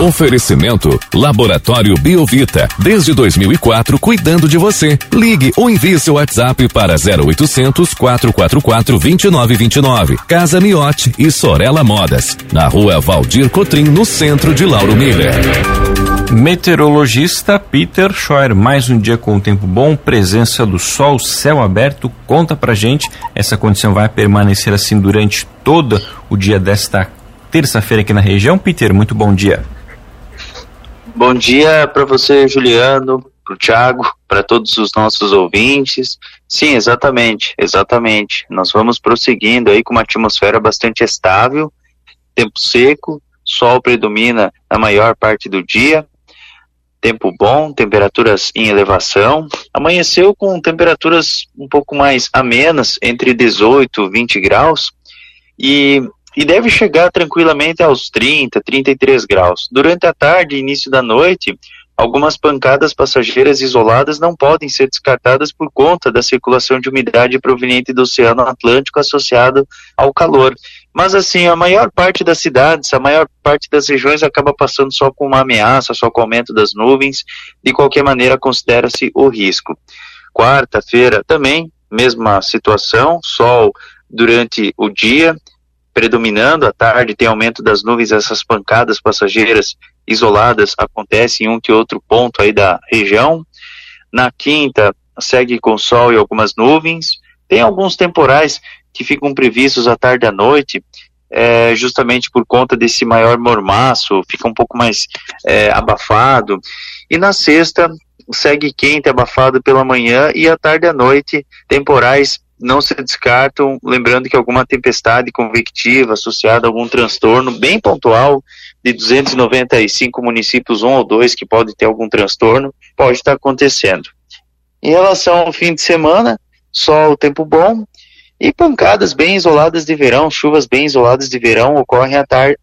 Oferecimento Laboratório Biovita. Desde 2004, cuidando de você. Ligue ou envie seu WhatsApp para 0800 444 2929. Casa Miote e Sorella Modas. Na rua Valdir Cotrim, no centro de Lauro Miller. Meteorologista Peter Scheuer, mais um dia com o tempo bom, presença do sol, céu aberto. Conta pra gente, essa condição vai permanecer assim durante todo o dia desta terça-feira aqui na região. Peter, muito bom dia. Bom dia para você, Juliano, para o Thiago, para todos os nossos ouvintes. Sim, exatamente, exatamente. Nós vamos prosseguindo aí com uma atmosfera bastante estável, tempo seco, sol predomina na maior parte do dia, tempo bom, temperaturas em elevação. Amanheceu com temperaturas um pouco mais amenas, entre 18 e 20 graus, e e deve chegar tranquilamente aos 30, 33 graus. Durante a tarde e início da noite, algumas pancadas passageiras isoladas não podem ser descartadas por conta da circulação de umidade proveniente do Oceano Atlântico associado ao calor. Mas assim, a maior parte das cidades, a maior parte das regiões acaba passando só com uma ameaça, só com o aumento das nuvens. De qualquer maneira, considera-se o risco. Quarta-feira também, mesma situação, sol durante o dia, predominando à tarde, tem aumento das nuvens, essas pancadas passageiras isoladas acontecem em um que outro ponto aí da região. Na quinta, segue com sol e algumas nuvens. Tem alguns temporais que ficam previstos à tarde e à noite, é, justamente por conta desse maior mormaço, fica um pouco mais é, abafado. E na sexta, segue quente, abafado pela manhã e à tarde e à noite, temporais não se descartam, lembrando que alguma tempestade convectiva associada a algum transtorno bem pontual de 295 municípios, um ou dois que pode ter algum transtorno, pode estar acontecendo. Em relação ao fim de semana, sol, tempo bom e pancadas bem isoladas de verão, chuvas bem isoladas de verão ocorrem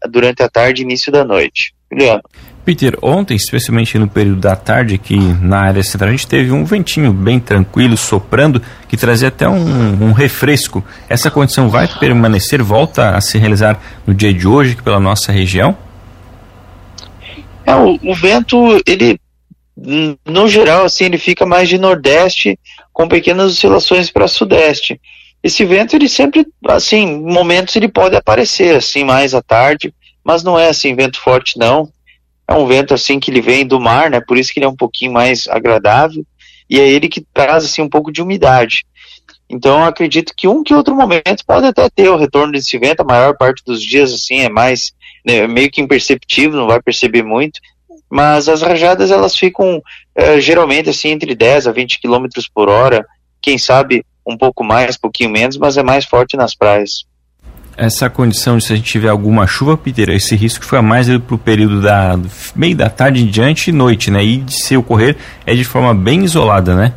durante a tarde e início da noite. Juliano. Peter, ontem, especialmente no período da tarde aqui na área central, a gente teve um ventinho bem tranquilo, soprando, que trazia até um, um refresco. Essa condição vai permanecer, volta a se realizar no dia de hoje pela nossa região? É, o, o vento, ele, no geral, assim, ele fica mais de nordeste, com pequenas oscilações para sudeste. Esse vento, ele sempre, assim, momentos ele pode aparecer, assim, mais à tarde, mas não é, assim, vento forte, não é um vento assim que ele vem do mar, né? Por isso que ele é um pouquinho mais agradável e é ele que traz assim um pouco de umidade. Então acredito que um que outro momento pode até ter o retorno desse vento. A maior parte dos dias assim é mais né, meio que imperceptível, não vai perceber muito. Mas as rajadas elas ficam é, geralmente assim entre 10 a 20 km por hora. Quem sabe um pouco mais, pouquinho menos, mas é mais forte nas praias essa condição de se a gente tiver alguma chuva, Peter, esse risco foi mais para o período da meio da tarde em diante e noite, né? E se ocorrer é de forma bem isolada, né?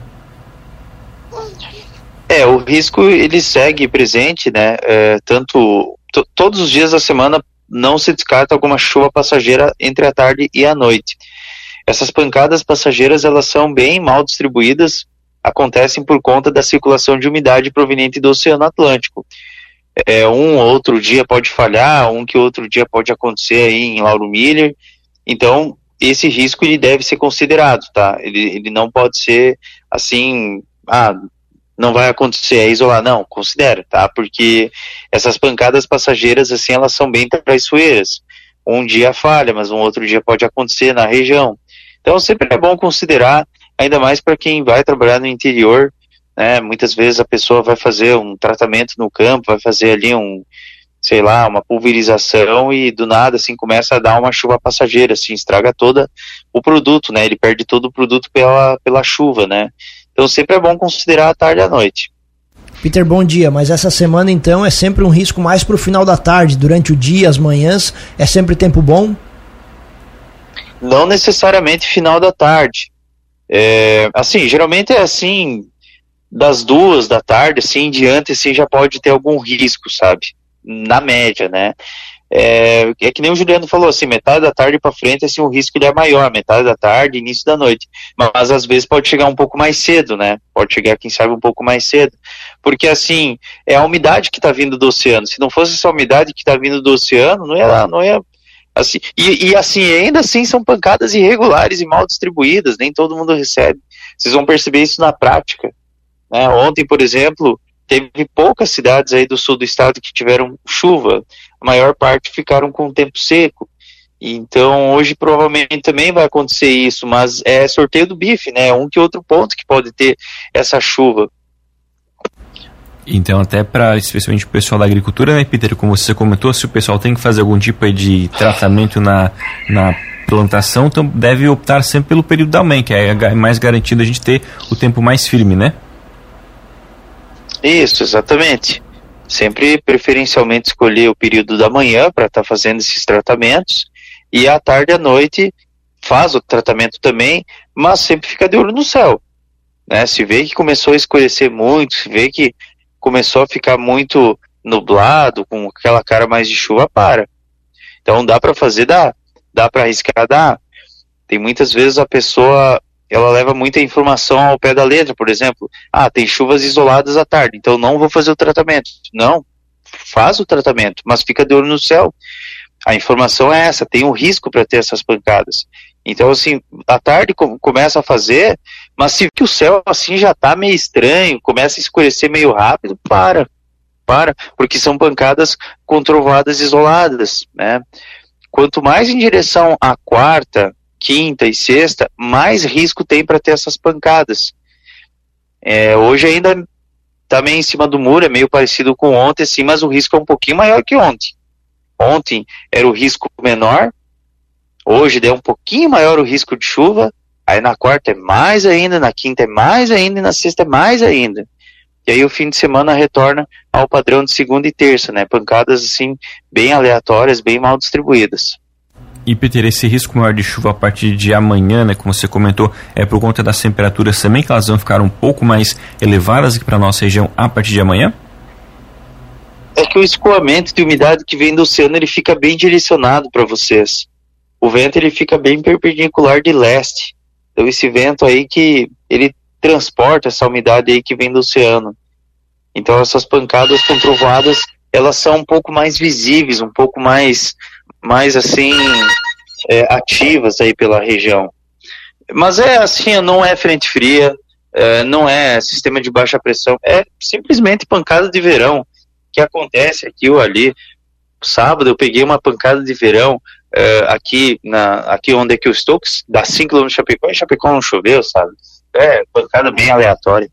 É, o risco ele segue presente, né? É, tanto todos os dias da semana não se descarta alguma chuva passageira entre a tarde e a noite. Essas pancadas passageiras elas são bem mal distribuídas, acontecem por conta da circulação de umidade proveniente do Oceano Atlântico é, um ou outro dia pode falhar, um que outro dia pode acontecer aí em Lauro Miller. Então, esse risco ele deve ser considerado, tá? Ele, ele não pode ser assim, ah, não vai acontecer, é isolar, não, considera, tá? Porque essas pancadas passageiras, assim, elas são bem traiçoeiras. Um dia falha, mas um outro dia pode acontecer na região. Então, sempre é bom considerar, ainda mais para quem vai trabalhar no interior, né? Muitas vezes a pessoa vai fazer um tratamento no campo, vai fazer ali um, sei lá, uma pulverização e do nada assim começa a dar uma chuva passageira, assim, estraga toda o produto, né? Ele perde todo o produto pela, pela chuva, né? Então sempre é bom considerar a tarde e a noite. Peter, bom dia. Mas essa semana então é sempre um risco mais para o final da tarde, durante o dia, as manhãs, é sempre tempo bom? Não necessariamente final da tarde. É, assim, geralmente é assim, das duas da tarde, assim, em diante, assim, já pode ter algum risco, sabe? Na média, né? É, é que nem o Juliano falou, assim, metade da tarde para frente, assim, o risco ele é maior, metade da tarde, início da noite. Mas às vezes pode chegar um pouco mais cedo, né? Pode chegar, quem sabe, um pouco mais cedo. Porque, assim, é a umidade que está vindo do oceano. Se não fosse essa umidade que está vindo do oceano, não ia, não ia Assim, e, e assim, ainda assim são pancadas irregulares e mal distribuídas, nem todo mundo recebe. Vocês vão perceber isso na prática. Né? Ontem, por exemplo, teve poucas cidades aí do sul do estado que tiveram chuva, a maior parte ficaram com o tempo seco. Então, hoje provavelmente também vai acontecer isso, mas é sorteio do bife, né? Um que outro ponto que pode ter essa chuva. Então, até para especialmente o pessoal da agricultura, né, Peter, como você comentou, se o pessoal tem que fazer algum tipo de tratamento na, na plantação, então deve optar sempre pelo período da manhã, que é mais garantido a gente ter o tempo mais firme, né? Isso, exatamente. Sempre preferencialmente escolher o período da manhã para estar tá fazendo esses tratamentos e à tarde e à noite faz o tratamento também, mas sempre fica de olho no céu. Né? Se vê que começou a escurecer muito, se vê que começou a ficar muito nublado, com aquela cara mais de chuva, para. Então dá para fazer, dá. Dá para arriscar, dá. Tem muitas vezes a pessoa ela leva muita informação ao pé da letra, por exemplo, ah, tem chuvas isoladas à tarde, então não vou fazer o tratamento. Não, faz o tratamento, mas fica de olho no céu. A informação é essa, tem um risco para ter essas pancadas. Então, assim, à tarde começa a fazer, mas se que o céu assim já está meio estranho, começa a escurecer meio rápido, para, para, porque são pancadas com trovoadas isoladas, né? Quanto mais em direção à quarta, quinta e sexta, mais risco tem para ter essas pancadas. É, hoje ainda está meio em cima do muro, é meio parecido com ontem, sim, mas o risco é um pouquinho maior que ontem. Ontem era o risco menor, hoje é um pouquinho maior o risco de chuva, aí na quarta é mais ainda, na quinta é mais ainda e na sexta é mais ainda. E aí o fim de semana retorna ao padrão de segunda e terça, né? Pancadas assim bem aleatórias, bem mal distribuídas. E Peter, esse risco maior de chuva a partir de amanhã, né, como você comentou, é por conta das temperaturas também que elas vão ficar um pouco mais elevadas aqui para a nossa região a partir de amanhã? É que o escoamento de umidade que vem do oceano ele fica bem direcionado para vocês. O vento ele fica bem perpendicular de leste. Então esse vento aí que ele transporta essa umidade aí que vem do oceano. Então essas pancadas com trovoadas elas são um pouco mais visíveis, um pouco mais mais assim é, ativas aí pela região. Mas é assim, não é frente fria, é, não é sistema de baixa pressão, é simplesmente pancada de verão que acontece aqui ou ali. Sábado eu peguei uma pancada de verão é, aqui, na, aqui onde é que eu estou, dá 5 km de Chapecó, e Chapecó não choveu, sabe? É, pancada bem aleatória.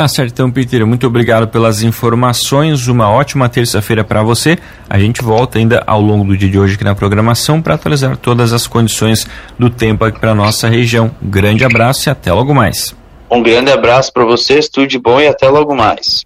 Tá certo, então, Peter, muito obrigado pelas informações. Uma ótima terça-feira para você. A gente volta ainda ao longo do dia de hoje aqui na programação para atualizar todas as condições do tempo aqui para nossa região. grande abraço e até logo mais. Um grande abraço para vocês, tudo de bom e até logo mais.